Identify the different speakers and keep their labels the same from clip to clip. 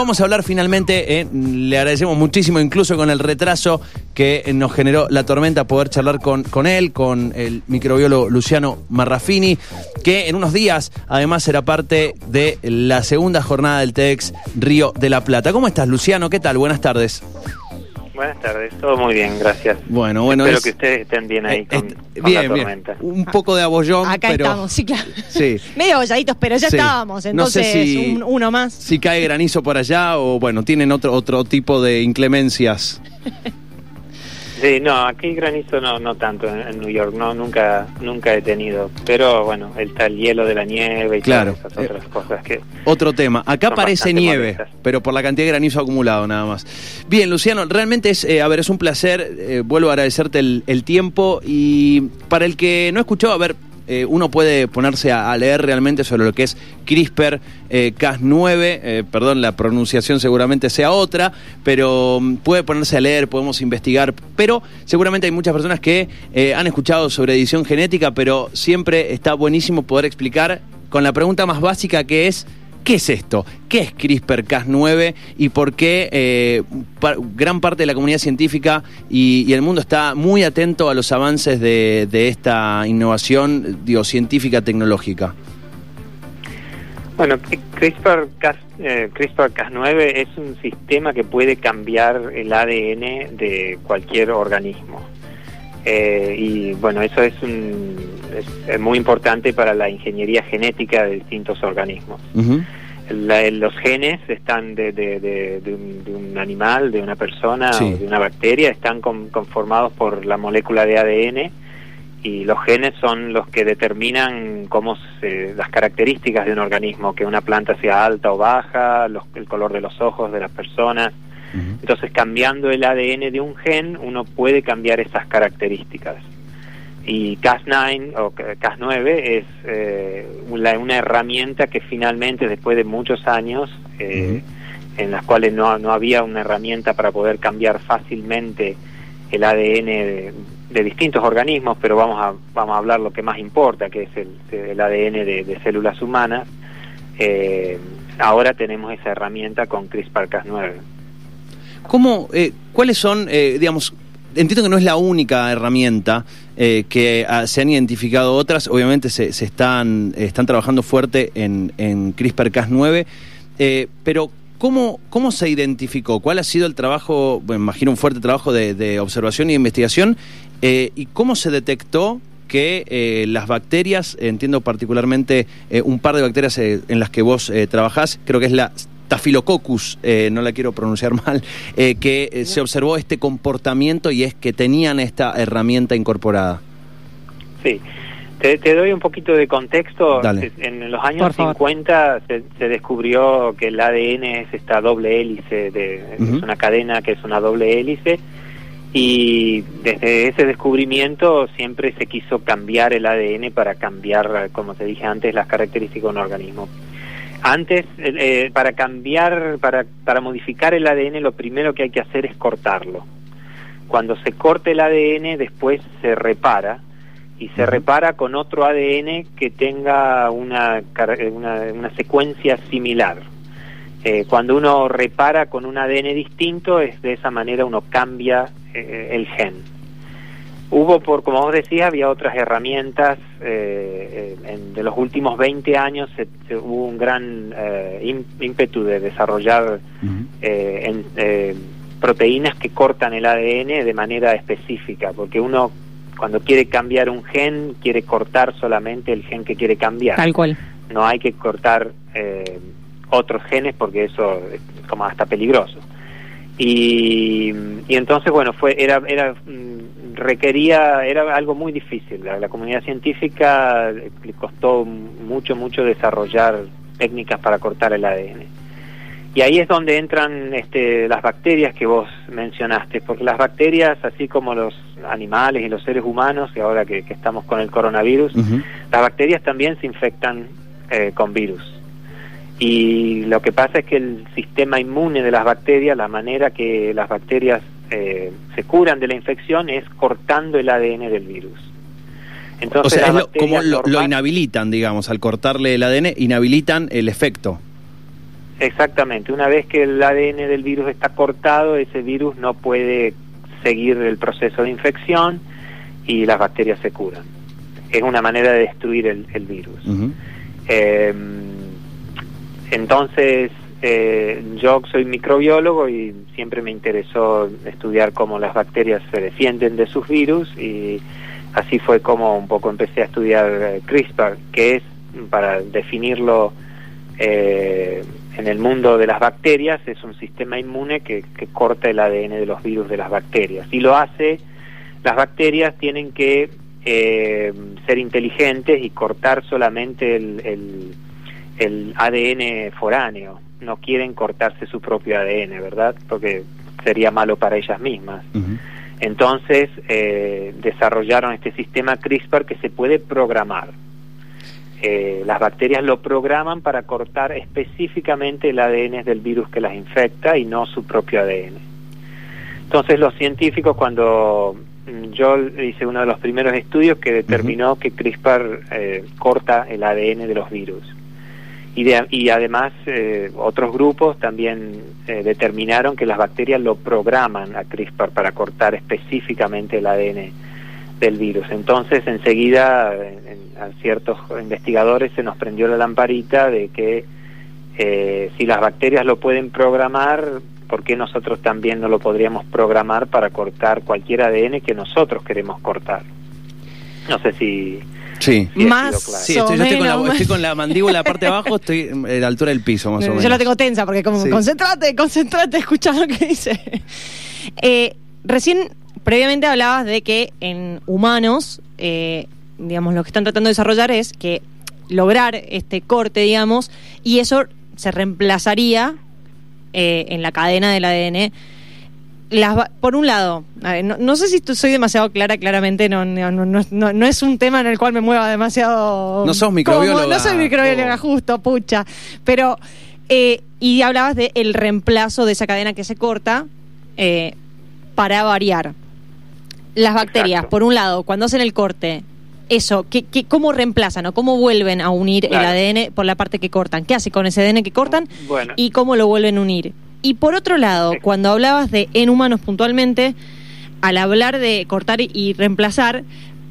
Speaker 1: Vamos a hablar finalmente, eh, le agradecemos muchísimo, incluso con el retraso que nos generó la tormenta, poder charlar con, con él, con el microbiólogo Luciano Marrafini, que en unos días además será parte de la segunda jornada del TEDx Río de la Plata. ¿Cómo estás, Luciano? ¿Qué tal? Buenas tardes.
Speaker 2: Buenas tardes, todo muy bien, gracias.
Speaker 1: Bueno, bueno.
Speaker 2: Espero
Speaker 1: es-
Speaker 2: que ustedes estén bien ahí con,
Speaker 1: est-
Speaker 2: con
Speaker 1: bien,
Speaker 2: la
Speaker 1: bien.
Speaker 2: tormenta.
Speaker 1: Un poco de abollón,
Speaker 3: Acá
Speaker 1: pero...
Speaker 3: estamos, sí, claro.
Speaker 1: Sí.
Speaker 3: Medio abolladitos, pero ya
Speaker 1: Sí.
Speaker 3: estábamos.
Speaker 1: No sé
Speaker 3: Entonces,
Speaker 1: si-
Speaker 3: un- uno más.
Speaker 1: Si cae granizo por allá o, bueno, tienen otro, otro tipo de inclemencias.
Speaker 2: Sí, no, aquí granizo no no tanto en, en New York, no nunca nunca he tenido, pero bueno, está el hielo de la nieve y
Speaker 1: Claro.
Speaker 2: todas esas otras cosas que
Speaker 1: Otro tema. Acá parece nieve,
Speaker 2: molestas.
Speaker 1: pero por la cantidad de granizo acumulado nada más. Bien, Luciano, realmente es, eh, a ver, es un placer. eh, vuelvo a agradecerte el, el tiempo y para el que no escuchó, a ver, eh, uno puede ponerse a, leer realmente sobre lo que es CRISPR eh, Cas9, eh, perdón, la pronunciación seguramente sea otra, pero mm, puede ponerse a leer, podemos investigar, pero seguramente hay muchas personas que han escuchado sobre edición genética, pero siempre está buenísimo poder explicar con la pregunta más básica que es, ¿qué es esto? ¿Qué es CRISPR-Cas9 y por qué eh, gran parte de la comunidad científica y, el mundo está muy atento a los avances de, esta innovación digo, científica tecnológica?
Speaker 2: Bueno, CRISPR-Cas eh, CRISPR-Cas9 es un sistema que puede cambiar el ADN de cualquier organismo. Eh, y bueno, eso es, un, es, muy importante para la ingeniería genética de distintos organismos.
Speaker 1: Ujú.
Speaker 2: La- los genes están de, de- de- de un, de un animal, de una persona
Speaker 1: Sí.
Speaker 2: o de una bacteria, están con- conformados por la molécula de ADN y los genes son los que determinan cómo se, las características de un organismo, que una planta sea alta o baja, los- el color de los ojos de las personas. Entonces, cambiando el ADN de un gen, uno puede cambiar esas características. Y Cas9 o Cas9 es eh, una, una herramienta que finalmente, después de muchos años, eh, en las cuales no, no había una herramienta para poder cambiar fácilmente el ADN de, de distintos organismos, pero vamos a, vamos a hablar lo que más importa, que es el, el ADN de, de células humanas. eh, ahora tenemos esa herramienta con CRISPR-Cas9.
Speaker 1: ¿Cómo, eh, ¿Cuáles son, eh, digamos, entiendo que no es la única herramienta eh, que ah, se han identificado otras, obviamente se, se están, están trabajando fuerte en, en CRISPR-Cas9, eh, pero ¿cómo, ¿cómo se identificó? ¿Cuál ha sido el trabajo, bueno, imagino un fuerte trabajo de, de observación y investigación, y cómo se detectó que las bacterias, entiendo particularmente un par de bacterias en las que vos trabajás, creo que es la Staphylococcus, eh, no la quiero pronunciar mal, eh, que eh, se observó este comportamiento y es que tenían esta herramienta incorporada.
Speaker 2: Sí, te, te doy un poquito de contexto.
Speaker 1: Dale.
Speaker 2: En los años
Speaker 3: Por favor.
Speaker 2: 50 se, se descubrió que el ADN es esta doble hélice, de, es una cadena que es una doble hélice. Y desde ese descubrimiento siempre se quiso cambiar el ADN para cambiar, como te dije antes, las características de un organismo. Antes, eh, eh, para cambiar, para, para modificar el ADN, lo primero que hay que hacer es cortarlo. Cuando se corte el ADN, después se repara y se repara con otro ADN que tenga una, eh, una, una secuencia similar. Eh, cuando uno repara con un ADN distinto, es de esa manera uno cambia eh, el gen. Hubo, por como vos decías, había otras herramientas. eh, en, de los últimos 20 años se, se- hubo un gran eh, ímpetu de desarrollar eh, en- eh, proteínas que cortan el ADN de manera específica, porque uno cuando quiere cambiar un gen quiere cortar solamente el gen que quiere cambiar.
Speaker 3: Tal cual.
Speaker 2: No hay que cortar eh, otros genes porque eso es como hasta peligroso. Y, y entonces bueno fue era era mm, requería era algo muy difícil. La, la comunidad científica le costó mucho mucho desarrollar técnicas para cortar el ADN. Y ahí es donde entran este, las bacterias que vos mencionaste, porque las bacterias, así como los animales y los seres humanos, y ahora que, que estamos con el coronavirus, las bacterias también se infectan eh, con virus. Y lo que pasa es que el sistema inmune de las bacterias, la manera que las bacterias eh, se curan de la infección es cortando el ADN del virus.
Speaker 1: O
Speaker 2: Entonces,
Speaker 1: sea, es
Speaker 2: las
Speaker 1: lo- como
Speaker 2: bacterias
Speaker 1: lo, inhabilitan, digamos, al cortarle el ADN, inhabilitan el efecto.
Speaker 2: Exactamente, una vez que el ADN del virus está cortado, ese virus no puede seguir el proceso de infección y las bacterias se curan. Es una manera de destruir el, virus. eh, entonces, eh, yo soy microbiólogo y siempre me interesó estudiar cómo las bacterias se defienden de sus virus y así fue como un poco empecé a estudiar eh, CRISPR, que es, para definirlo eh, en el mundo de las bacterias, es un sistema inmune que, corta el ADN de los virus de las bacterias. Y lo hace, las bacterias tienen que ser inteligentes y cortar solamente el el ADN foráneo, no quieren cortarse su propio ADN, ¿verdad? Porque sería malo para ellas mismas. Entonces eh, desarrollaron este sistema CRISPR que se puede programar. Eh, las bacterias lo programan para cortar específicamente el ADN del virus que las infecta y no su propio ADN. Entonces los científicos cuando mm, yo hice uno de los primeros estudios que determinó que CRISPR eh, corta el ADN de los virus y, además eh, otros grupos también eh, determinaron que las bacterias lo programan a CRISPR para cortar específicamente el ADN del virus. Entonces enseguida a ciertos investigadores se nos prendió la lamparita de que eh, si las bacterias lo pueden programar, ¿por qué nosotros también no lo podríamos programar para cortar cualquier ADN que nosotros queremos cortar? No sé si
Speaker 1: Sí,
Speaker 3: más
Speaker 1: sí, estoy, yo estoy, con la, estoy, con la, mandíbula la parte de abajo, estoy a la altura del piso más o menos.
Speaker 3: Yo la tengo tensa porque como, concentrate, concentrate, escucha lo que dice. Eh, recién, previamente hablabas de que en humanos, eh, digamos, lo que están tratando de desarrollar es que lograr este corte, digamos, y eso se reemplazaría eh, en la cadena del ADN las, por un lado, no, sé si soy demasiado clara, claramente no no, no, no, es un tema en el cual me mueva demasiado...
Speaker 1: No sos microbióloga.
Speaker 3: no soy microbióloga, oh. justo, pucha. Pero, eh, y hablabas del el reemplazo de esa cadena que se corta eh, para variar. Las bacterias, por un lado, cuando hacen el corte, eso, ¿qué, qué, cómo reemplazan o cómo vuelven a unir el ADN por la parte que cortan? ¿Qué hace con ese ADN que cortan? ¿Y cómo lo vuelven a unir? Y por otro lado, cuando hablabas de en humanos puntualmente, al hablar de cortar y reemplazar,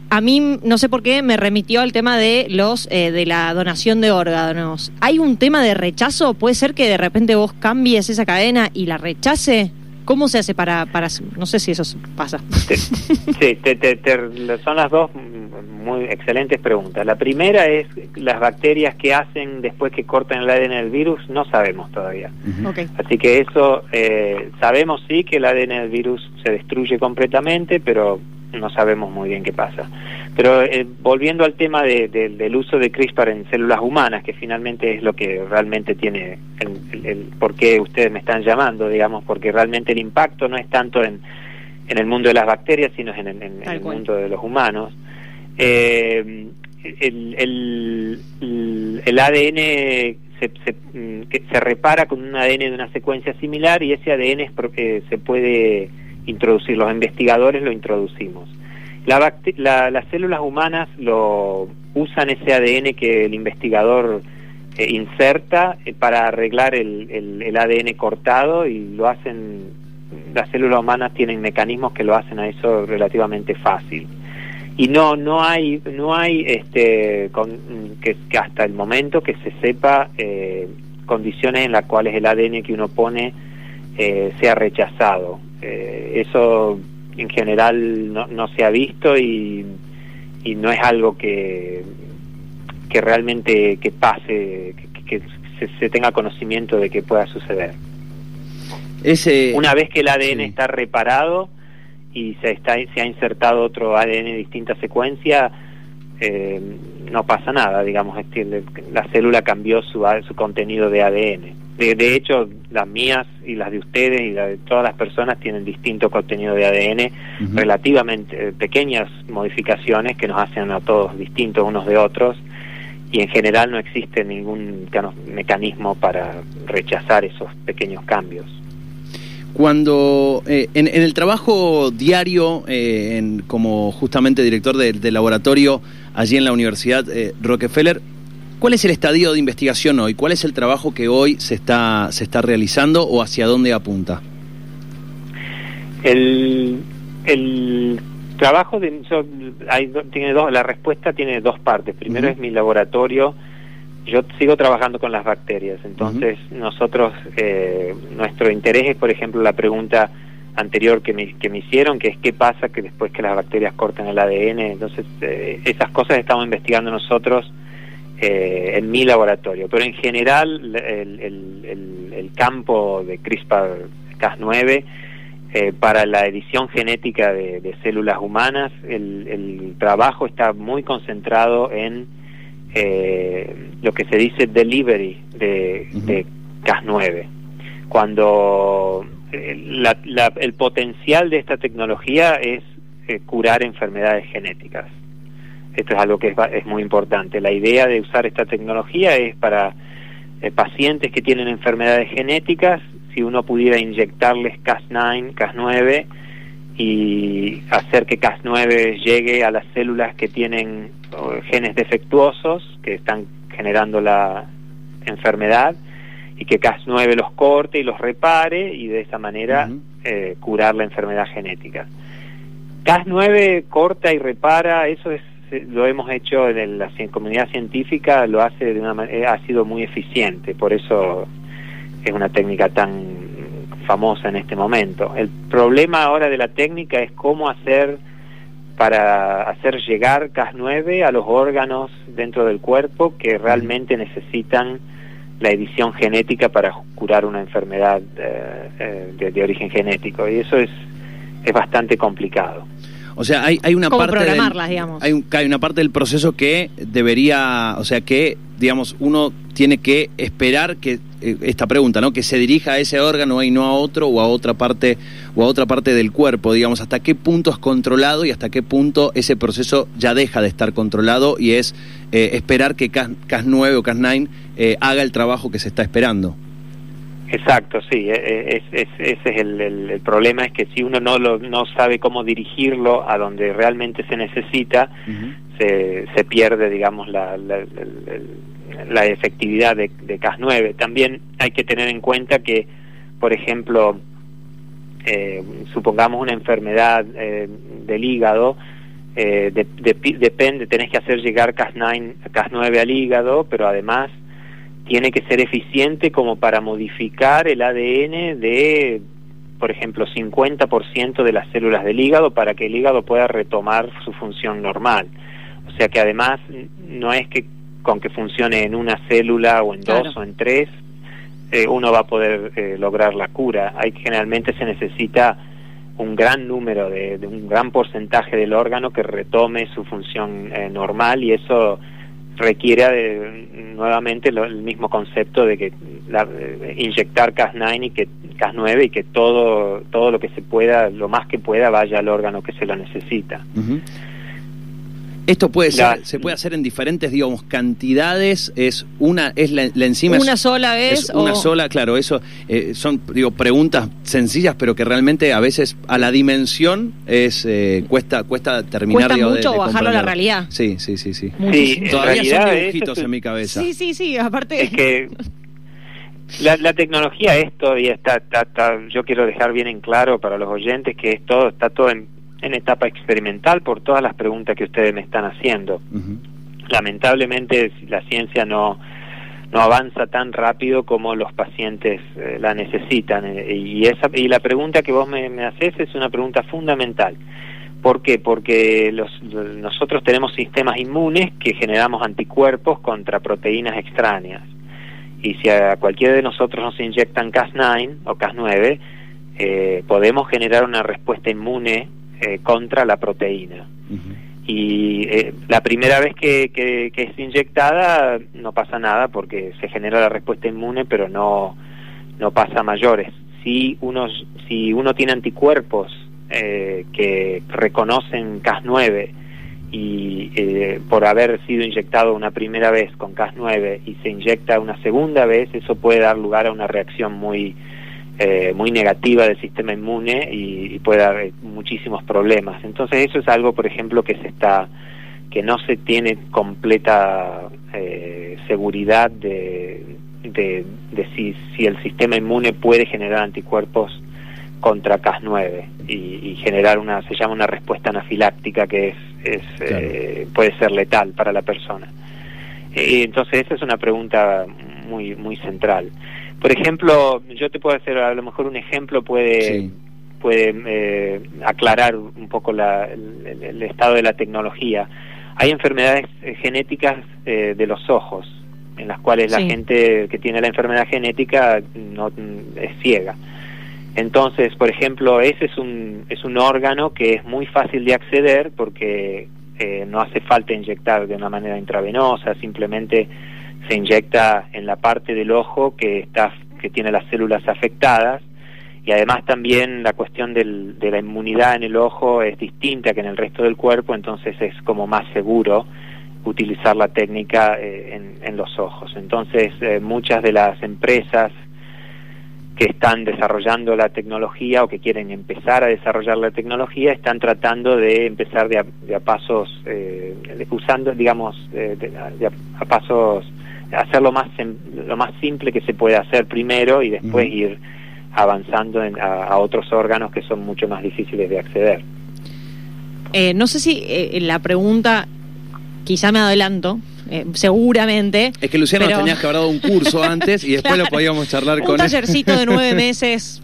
Speaker 3: a mí no sé por qué me remitió al tema de los eh, de la donación de órganos. ¿Hay un tema de rechazo? ¿Puede ser que de repente vos cambies esa cadena y la rechace? ¿Cómo se hace para, para no sé si eso pasa?
Speaker 2: Sí, son las dos muy excelentes preguntas. La primera es las bacterias que hacen después que cortan el ADN del virus, no sabemos todavía. Así que eso, eh, sabemos sí que el ADN del virus se destruye completamente, pero no sabemos muy bien qué pasa. Pero eh, volviendo al tema del uso de CRISPR en células humanas, que finalmente es lo que realmente tiene el, por qué ustedes me están llamando, digamos, porque realmente el impacto no es tanto en, en el mundo de las bacterias, sino en, en el mundo de los humanos. Eh, el, el, el, ADN se, se, mm, se, repara con un ADN de una secuencia similar y ese ADN es, eh, se puede introducir, los investigadores lo introducimos. La, las células humanas lo usan ese ADN que el investigador eh, inserta eh, para arreglar el, el, ADN cortado y lo hacen, las células humanas tienen mecanismos que lo hacen a eso relativamente fácil y no no hay no hay este que, hasta el momento que se sepa eh, condiciones en las cuales el ADN que uno pone eh, sea rechazado. Eh, eso en general no, no se ha visto y, y no es algo que que realmente que pase que, se, tenga conocimiento de que pueda suceder.
Speaker 1: Ese,
Speaker 2: una vez que el ADN está reparado y se, está, se ha insertado otro ADN de distinta secuencia, eh, no pasa nada, digamos, la célula cambió su, su contenido de ADN. De, hecho, las mías y las de ustedes y las de todas las personas tienen distinto contenido de ADN, relativamente pequeñas modificaciones que nos hacen a todos distintos unos de otros y en general no existe ningún mecanismo para rechazar esos pequeños cambios.
Speaker 1: Cuando eh, en, el trabajo diario, eh, como justamente director del laboratorio allí en la Universidad eh, Rockefeller, ¿Cuál es el estadio de investigación hoy? ¿Cuál es el trabajo que hoy se está, se está realizando o hacia dónde apunta?
Speaker 2: El, el trabajo de, hay, tiene dos, la respuesta tiene dos partes. Primero es mi laboratorio. Yo sigo trabajando con las bacterias, entonces nosotros, eh, nuestro interés es, por ejemplo, la pregunta anterior que me, que me hicieron, que es qué pasa que después que las bacterias cortan el ADN. Entonces, eh, esas cosas estamos investigando nosotros eh, en mi laboratorio. Pero en general, el, el, el campo de CRISPR-Cas9 eh, para la edición genética de, células humanas, el, trabajo está muy concentrado en eh, lo que se dice delivery de, Cas9. Cuando eh, el potencial de esta tecnología es curar enfermedades genéticas. Esto es algo que es, muy importante. La idea de usar esta tecnología es para pacientes que tienen enfermedades genéticas si uno pudiera inyectarles Cas9, Cas9 y hacer que Cas9 llegue a las células que tienen genes defectuosos que están generando la enfermedad y que Cas9 los corte y los repare y de esa manera eh, curar la enfermedad genética. Cas9 corta y repara, eso es lo hemos hecho en la comunidad científica, lo hace de una ha sido muy eficiente, por eso es una técnica tan famosa en este momento. El problema ahora de la técnica es cómo hacer para hacer llegar Cas9 a los órganos dentro del cuerpo que realmente necesitan la edición genética para curar una enfermedad eh, eh, de, origen genético y eso es, es bastante complicado.
Speaker 1: O sea, hay, hay una parte digamos. Hay, hay una parte del proceso que debería, o sea, que digamos uno tiene que esperar que eh, esta pregunta, ¿no? Que se dirija a ese órgano y no a otro o a otra parte o a otra parte del cuerpo, digamos, hasta qué punto es controlado y hasta qué punto ese proceso ya deja de estar controlado y es eh, esperar que CAS, 9 o Cas9 eh, haga el trabajo que se está esperando.
Speaker 2: Exacto, sí, ese es el, problema, es que si uno no, lo, no sabe cómo dirigirlo a donde realmente se necesita, se, se pierde, digamos, la, la, la efectividad de, Cas9. También hay que tener en cuenta que, por ejemplo, eh, supongamos una enfermedad eh, del hígado, eh, depende, tenés que hacer llegar Cas9, Cas9 al hígado, pero además tiene que ser eficiente como para modificar el ADN de, por ejemplo, 50% de las células del hígado para que el hígado pueda retomar su función normal. O sea que además no es que con que funcione en una célula o en dos o en tres, eh, uno va a poder eh, lograr la cura. Hay generalmente se necesita un gran número de, un gran porcentaje del órgano que retome su función eh, normal y eso requiere nuevamente el mismo concepto de que inyectar Cas9 y que Cas9 y que todo todo lo que se pueda, lo más que pueda vaya al órgano que se lo necesita.
Speaker 1: Esto puede ser, se puede hacer en diferentes, digamos, cantidades. Es una, es la, enzima.
Speaker 3: Una sola vez.
Speaker 1: una sola, claro. Eso eh, son, digo, preguntas sencillas, pero que realmente a veces a la dimensión es eh, cuesta, cuesta terminar.
Speaker 3: Cuesta mucho bajarlo a la realidad.
Speaker 1: Sí, sí, sí, sí.
Speaker 2: sí
Speaker 1: Todavía son dibujitos en mi cabeza.
Speaker 3: Sí, sí, sí. Aparte.
Speaker 2: Es que la, la tecnología es todavía está, está, está, yo quiero dejar bien en claro para los oyentes que es todo, está todo en en etapa experimental por todas las preguntas que ustedes me están haciendo. Lamentablemente la ciencia no, no avanza tan rápido como los pacientes eh, la necesitan. Eh, y, esa, y la pregunta que vos me, me haces es una pregunta fundamental. ¿Por qué? Porque los, nosotros tenemos sistemas inmunes que generamos anticuerpos contra proteínas extrañas. Y si a cualquiera de nosotros nos inyectan Cas9 o Cas9, eh, podemos generar una respuesta inmune eh, contra la proteína. Y eh, la primera vez que, que, es inyectada no pasa nada porque se genera la respuesta inmune, pero no, no pasa a mayores. Si uno, si uno tiene anticuerpos eh, que reconocen Cas9 y por haber sido inyectado una primera vez con Cas9 y se inyecta una segunda vez, eso puede dar lugar a una reacción muy eh, muy negativa del sistema inmune y, puede haber muchísimos problemas. Entonces eso es algo, por ejemplo, que se está que no se tiene completa seguridad de, de, si, si el sistema inmune puede generar anticuerpos contra Cas9 y, generar una, se llama una respuesta anafiláctica que es, es eh, puede ser letal para la persona. Eh, entonces esa es una pregunta muy, muy central. Por ejemplo, yo te puedo hacer a lo mejor un ejemplo puede, puede eh, aclarar un poco la, el, estado de la tecnología. Hay enfermedades genéticas de los ojos, en las cuales la gente que tiene la enfermedad genética no es ciega. Entonces, por ejemplo, ese es un, es un órgano que es muy fácil de acceder porque eh, no hace falta inyectar de una manera intravenosa, simplemente se inyecta en la parte del ojo que, está, que tiene las células afectadas y además también la cuestión del, de la inmunidad en el ojo es distinta que en el resto del cuerpo, entonces es como más seguro utilizar la técnica eh, en, los ojos. Entonces, eh, muchas de las empresas que están desarrollando la tecnología o que quieren empezar a desarrollar la tecnología están tratando de empezar de a, pasos, eh, usando, digamos, de, a, pasos, hacerlo más, lo más simple que se puede hacer primero y después ir avanzando a, otros órganos que son mucho más difíciles de acceder.
Speaker 3: Eh, no sé si eh, la pregunta, quizá me adelanto, eh, seguramente.
Speaker 1: Es que Luciano tenías que haber dado un curso antes y después lo podíamos charlar con
Speaker 3: él. Un tallercito de nueve meses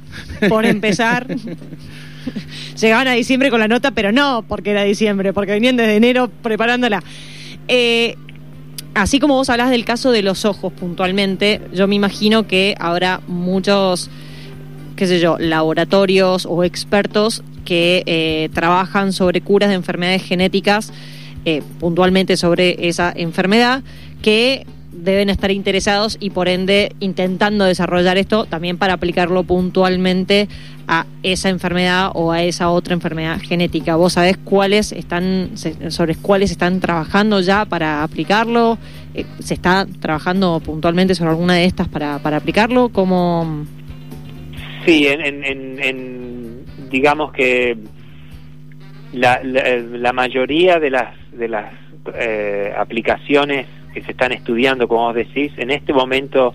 Speaker 3: por empezar. Llegaban a diciembre con la nota, pero no porque era diciembre, porque venían desde enero preparándola. Así como vos hablas del caso de los ojos puntualmente, yo me imagino que habrá muchos, qué sé yo, laboratorios o expertos que eh, trabajan sobre curas de enfermedades genéticas eh, puntualmente sobre esa enfermedad, que deben estar interesados y por ende intentando desarrollar esto también para aplicarlo puntualmente a esa enfermedad o a esa otra enfermedad genética. ¿Vos sabés cuáles están, sobre cuáles están trabajando ya para aplicarlo? Eh, ¿Se está trabajando puntualmente sobre alguna de estas para, para aplicarlo? ¿Cómo...?
Speaker 2: Sí, en, digamos que la, la mayoría de las de las eh, aplicaciones que se están estudiando, como vos decís, en este momento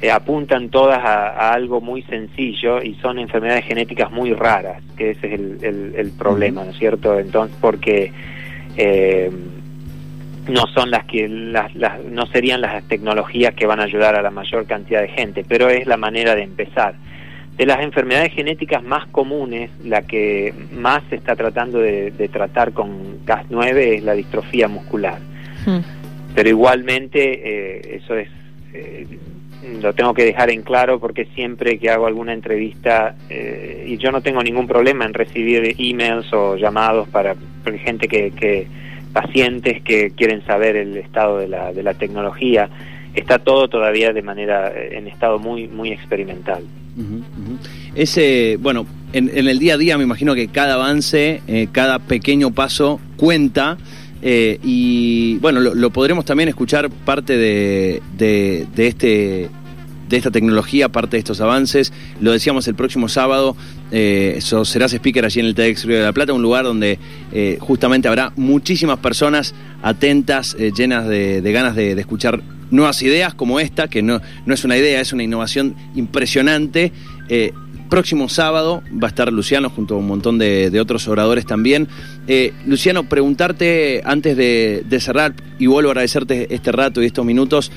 Speaker 2: eh, apuntan todas a, algo muy sencillo y son enfermedades genéticas muy raras, que ese es el, el, problema, ¿no es cierto? Entonces, porque eh, no son las que las, las, no serían las tecnologías que van a ayudar a la mayor cantidad de gente, pero es la manera de empezar. De las enfermedades genéticas más comunes, la que más se está tratando de, tratar con Cas9 es la distrofía muscular. Pero igualmente, eh, eso es, eh, lo tengo que dejar en claro porque siempre que hago alguna entrevista, eh, y yo no tengo ningún problema en recibir emails o llamados para, gente que, que, pacientes que quieren saber el estado de la, de la tecnología, está todo todavía de manera, en estado muy, muy experimental.
Speaker 1: Ese, bueno, en, el día a día me imagino que cada avance, eh, cada pequeño paso cuenta. Eh, y bueno, lo, podremos también escuchar parte de, de, este de esta tecnología, parte de estos avances. Lo decíamos el próximo sábado, eh, serás speaker allí en el TEDx Río de la Plata, un lugar donde eh, justamente habrá muchísimas personas atentas, llenas de, ganas de, de, escuchar nuevas ideas como esta, que no, no es una idea, es una innovación impresionante. Próximo sábado va a estar Luciano junto a un montón de, otros oradores también. Eh, Luciano, preguntarte antes de, cerrar y vuelvo a agradecerte este rato y estos minutos.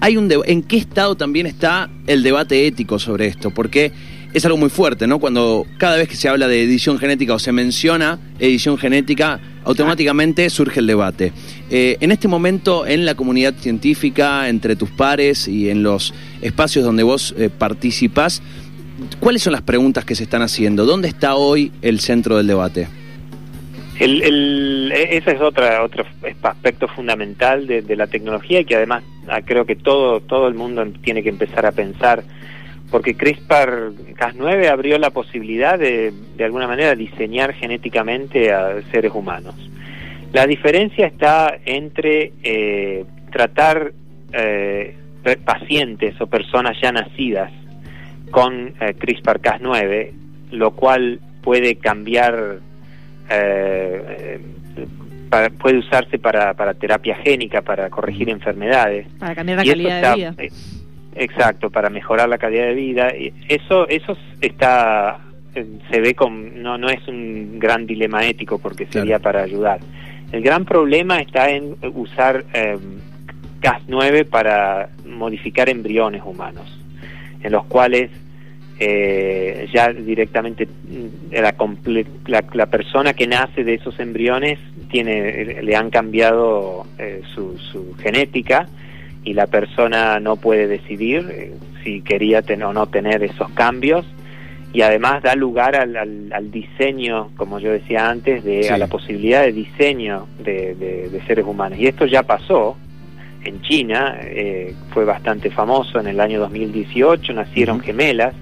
Speaker 1: Hay un ¿En qué estado también está el debate ético sobre esto? Porque es algo muy fuerte, ¿no? Cuando cada vez que se habla de edición genética o se menciona edición genética, automáticamente surge el debate. Eh, en este momento, en la comunidad científica, entre tus pares y en los espacios donde vos eh, participás, ¿cuáles son las preguntas que se están haciendo? ¿Dónde está hoy el centro del debate?
Speaker 2: El, e, ese es otra, otro aspecto fundamental de, la tecnología y que además ah, creo que todo, todo el mundo tiene que empezar a pensar porque CRISPR-Cas9 abrió la posibilidad de, de alguna manera, diseñar genéticamente a seres humanos. La diferencia está entre eh, tratar eh, pacientes o personas ya nacidas con eh, CRISPR-Cas9, lo cual puede cambiar puede usarse para, para terapia génica, para corregir enfermedades.
Speaker 3: Para cambiar la calidad de vida. Eh,
Speaker 2: exacto, para mejorar la calidad de vida. Eso, eso está, eh, se ve como, no, no es un gran dilema ético porque sería para ayudar. El gran problema está en usar eh, Cas9 para modificar embriones humanos, en los cuales eh, ya directamente mm, la, la, persona que nace de esos embriones tiene, le han cambiado eh, su, su, genética y la persona no puede decidir eh, si quería o no tener esos cambios y además da lugar al, al, diseño, como yo decía antes, de, a la posibilidad de diseño de, de, seres humanos. Y esto ya pasó en China, eh, fue bastante famoso en el año 2018, nacieron gemelas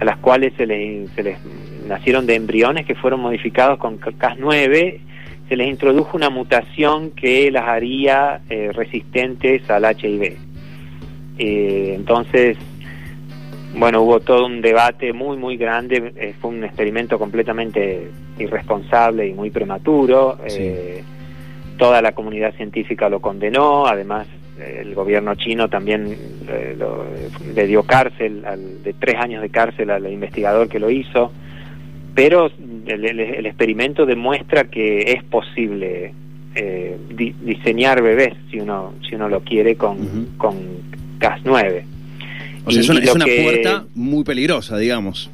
Speaker 2: a las cuales se les, se les nacieron de embriones que fueron modificados con Cas9, se les introdujo una mutación que las haría eh, resistentes al HIV. Eh, entonces, bueno, hubo todo un debate muy, muy grande, eh, fue un experimento completamente irresponsable y muy prematuro. Toda la comunidad científica lo condenó, además el gobierno chino también eh, le dio cárcel, de tres años de cárcel al investigador que lo hizo, pero el, experimento demuestra que es posible eh, diseñar bebés si uno si uno lo quiere con, con Cas9.
Speaker 1: O sea, es una, puerta muy peligrosa, digamos.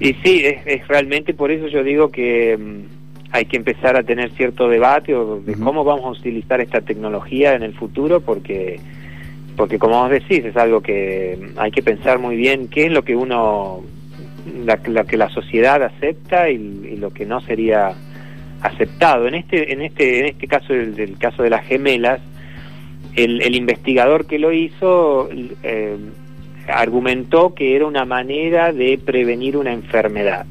Speaker 2: Y sí, es, es realmente por eso yo digo que mm, hay que empezar a tener cierto debate de cómo vamos a utilizar esta tecnología en el futuro porque porque como vos decís es algo que hay que pensar muy bien qué es lo que uno la, que la sociedad acepta y, lo que no sería aceptado. En este en este en este caso del, caso de las gemelas el, el investigador que lo hizo eh, argumentó que era una manera de prevenir una enfermedad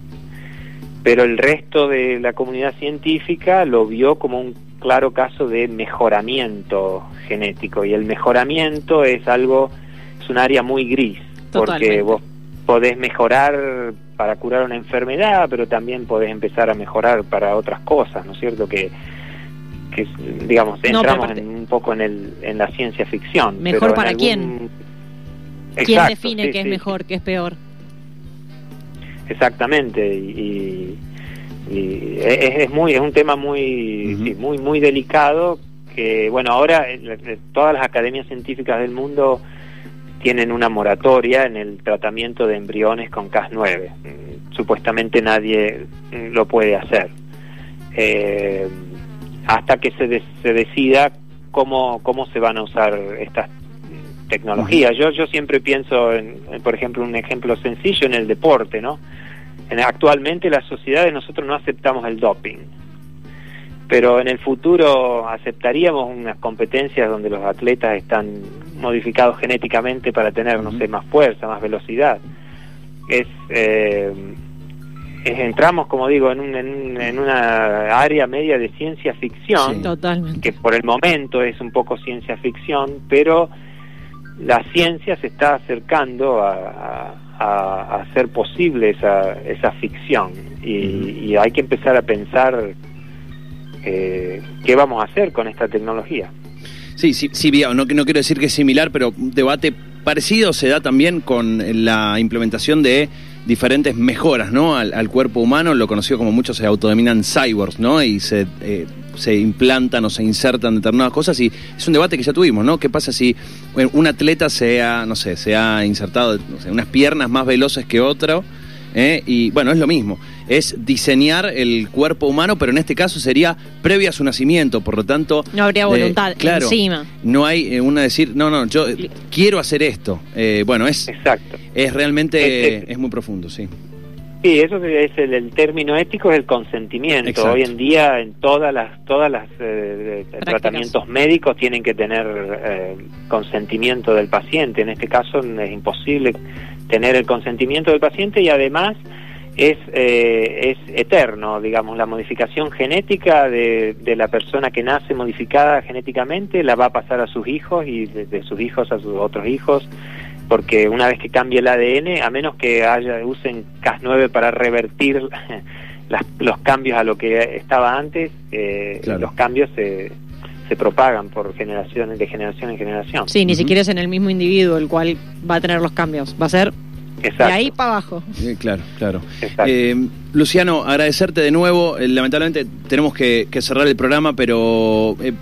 Speaker 2: pero el resto de la comunidad científica lo vio como un claro caso de mejoramiento genético y el mejoramiento es algo, es un área muy gris, porque vos podés mejorar para curar una enfermedad, pero también podés empezar a mejorar para otras cosas, ¿no es cierto? Que, que digamos, entramos un poco en, el, en la ciencia ficción.
Speaker 3: ¿Mejor para quién? ¿Quién define qué es mejor, qué es peor?
Speaker 2: Exactamente, y, es, muy es un tema muy muy muy delicado que bueno ahora todas las academias científicas del mundo tienen una moratoria en el tratamiento de embriones con Cas9. Mm, supuestamente nadie mm, lo puede hacer. Eh, hasta que se, se decida cómo, cómo se van a usar estas tecnología. Yo, yo siempre pienso, en, por ejemplo, un ejemplo sencillo en el deporte, ¿no? En, actualmente las sociedades nosotros no aceptamos el doping, pero en el futuro aceptaríamos unas competencias donde los atletas están modificados genéticamente para tener, no sé, más fuerza, más velocidad. Es, eh, entramos, como digo, en, en, en, una área media de ciencia ficción, que por el momento es un poco ciencia ficción, pero la ciencia se está acercando a, hacer posible esa, esa ficción y, hay que empezar a pensar eh, qué vamos a hacer con esta tecnología.
Speaker 1: Sí, sí, sí, no, no quiero decir que es similar, pero un debate parecido se da también con la implementación de diferentes mejoras ¿no? al, cuerpo humano, lo conocido como muchos se autodeminan cyborgs, ¿no? Y se, eh, se implantan o se insertan determinadas cosas y es un debate que ya tuvimos, ¿no? ¿Qué pasa si un atleta se ha, no sé, se ha insertado unas piernas más veloces que otro? ¿Eh? Y bueno, es lo mismo, es diseñar el cuerpo humano, pero en este caso sería previo a su nacimiento, por lo tanto...
Speaker 3: No habría voluntad claro, encima.
Speaker 1: No hay eh, una decir, no, no, yo quiero hacer esto. Eh, bueno, es...
Speaker 2: Exacto.
Speaker 1: Es realmente, es, muy profundo, sí.
Speaker 2: Sí, eso es el, término ético es el consentimiento. Hoy en día en todas las todas las tratamientos médicos tienen que tener consentimiento del paciente. En este caso es imposible tener el consentimiento del paciente y además es, eh, es eterno, digamos, la modificación genética de, de, la persona que nace modificada genéticamente la va a pasar a sus hijos y de, sus hijos a sus otros hijos, porque una vez que cambie el ADN, a menos que haya usen Cas9 para revertir las- los cambios a lo que estaba antes, eh,
Speaker 1: Claro.
Speaker 2: los cambios se, se propagan por generaciones, de generación en generación.
Speaker 3: Sí, ni siquiera es en el mismo individuo el cual va a tener los cambios. Va a ser
Speaker 2: Exacto.
Speaker 3: de ahí para abajo.
Speaker 1: Eh, claro, claro. Eh, Luciano, agradecerte de nuevo. Eh, lamentablemente tenemos que, que cerrar el programa, pero eh,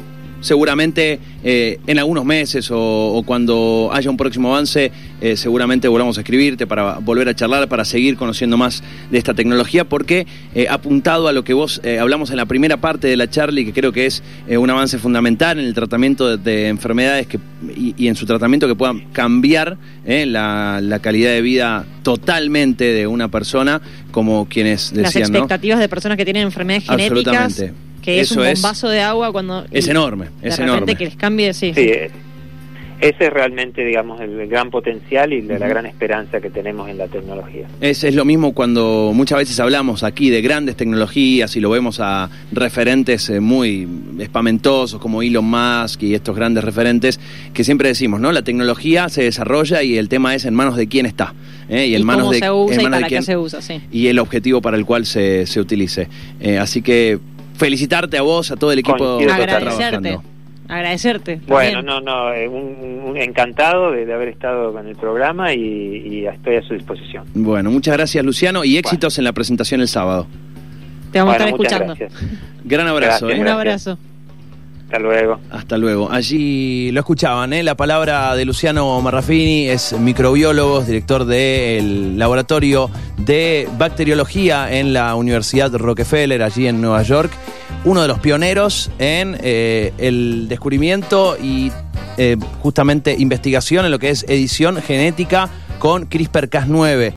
Speaker 1: seguramente eh, en algunos meses o, o cuando haya un próximo avance, eh, seguramente volvamos a escribirte para volver a charlar, para seguir conociendo más de esta tecnología, porque eh, apuntado a lo que vos eh, hablamos en la primera parte de la charla y que creo que es eh, un avance fundamental en el tratamiento de, de enfermedades que, y, y en su tratamiento que puedan cambiar la, la calidad de vida totalmente de una persona, como quienes
Speaker 3: Las
Speaker 1: decían, ¿no?
Speaker 3: expectativas de personas que tienen enfermedades genéticas,
Speaker 1: Absolutamente.
Speaker 3: Que es un
Speaker 1: es-
Speaker 3: bombazo de agua cuando...
Speaker 1: Es
Speaker 3: y
Speaker 1: enorme,
Speaker 3: de
Speaker 1: es enorme.
Speaker 3: que les cambie, sí.
Speaker 2: Sí, eh, ese es realmente, digamos, el gran potencial y la, gran esperanza que tenemos en la tecnología.
Speaker 1: Es, es lo mismo cuando muchas veces hablamos aquí de grandes tecnologías y lo vemos a referentes eh, muy espamentosos como Elon Musk y estos grandes referentes que siempre decimos, ¿no? La tecnología se desarrolla y el tema es en manos de quién está. ¿eh?
Speaker 3: Y,
Speaker 1: en manos
Speaker 3: cómo
Speaker 1: de,
Speaker 3: se usa
Speaker 1: en
Speaker 3: y
Speaker 1: manos de
Speaker 3: para qué
Speaker 1: quién-
Speaker 3: se usa, sí.
Speaker 1: y el objetivo para el cual se, se utilice. Eh, así que felicitarte a vos, a todo el equipo que está
Speaker 3: Agradecerte.
Speaker 1: trabajando.
Speaker 3: Agradecerte.
Speaker 2: Bueno, no, no, eh, un, un encantado de, de haber estado con el programa y, y estoy a su disposición.
Speaker 1: Bueno, muchas gracias Luciano y éxitos en la presentación el sábado.
Speaker 3: Te vamos
Speaker 2: Bueno,
Speaker 3: a estar escuchando.
Speaker 2: gracias.
Speaker 1: Gran abrazo.
Speaker 2: Gracias.
Speaker 1: ¿eh?
Speaker 3: Un abrazo.
Speaker 2: Hasta luego.
Speaker 1: Hasta luego. Allí lo escuchaban, ¿eh? La palabra de Luciano Marrafini es microbiólogo, director del laboratorio de bacteriología en la Universidad Rockefeller, allí en Nueva York. Uno de los pioneros en eh, el descubrimiento y eh, justamente investigación en lo que es edición genética con CRISPR-Cas9.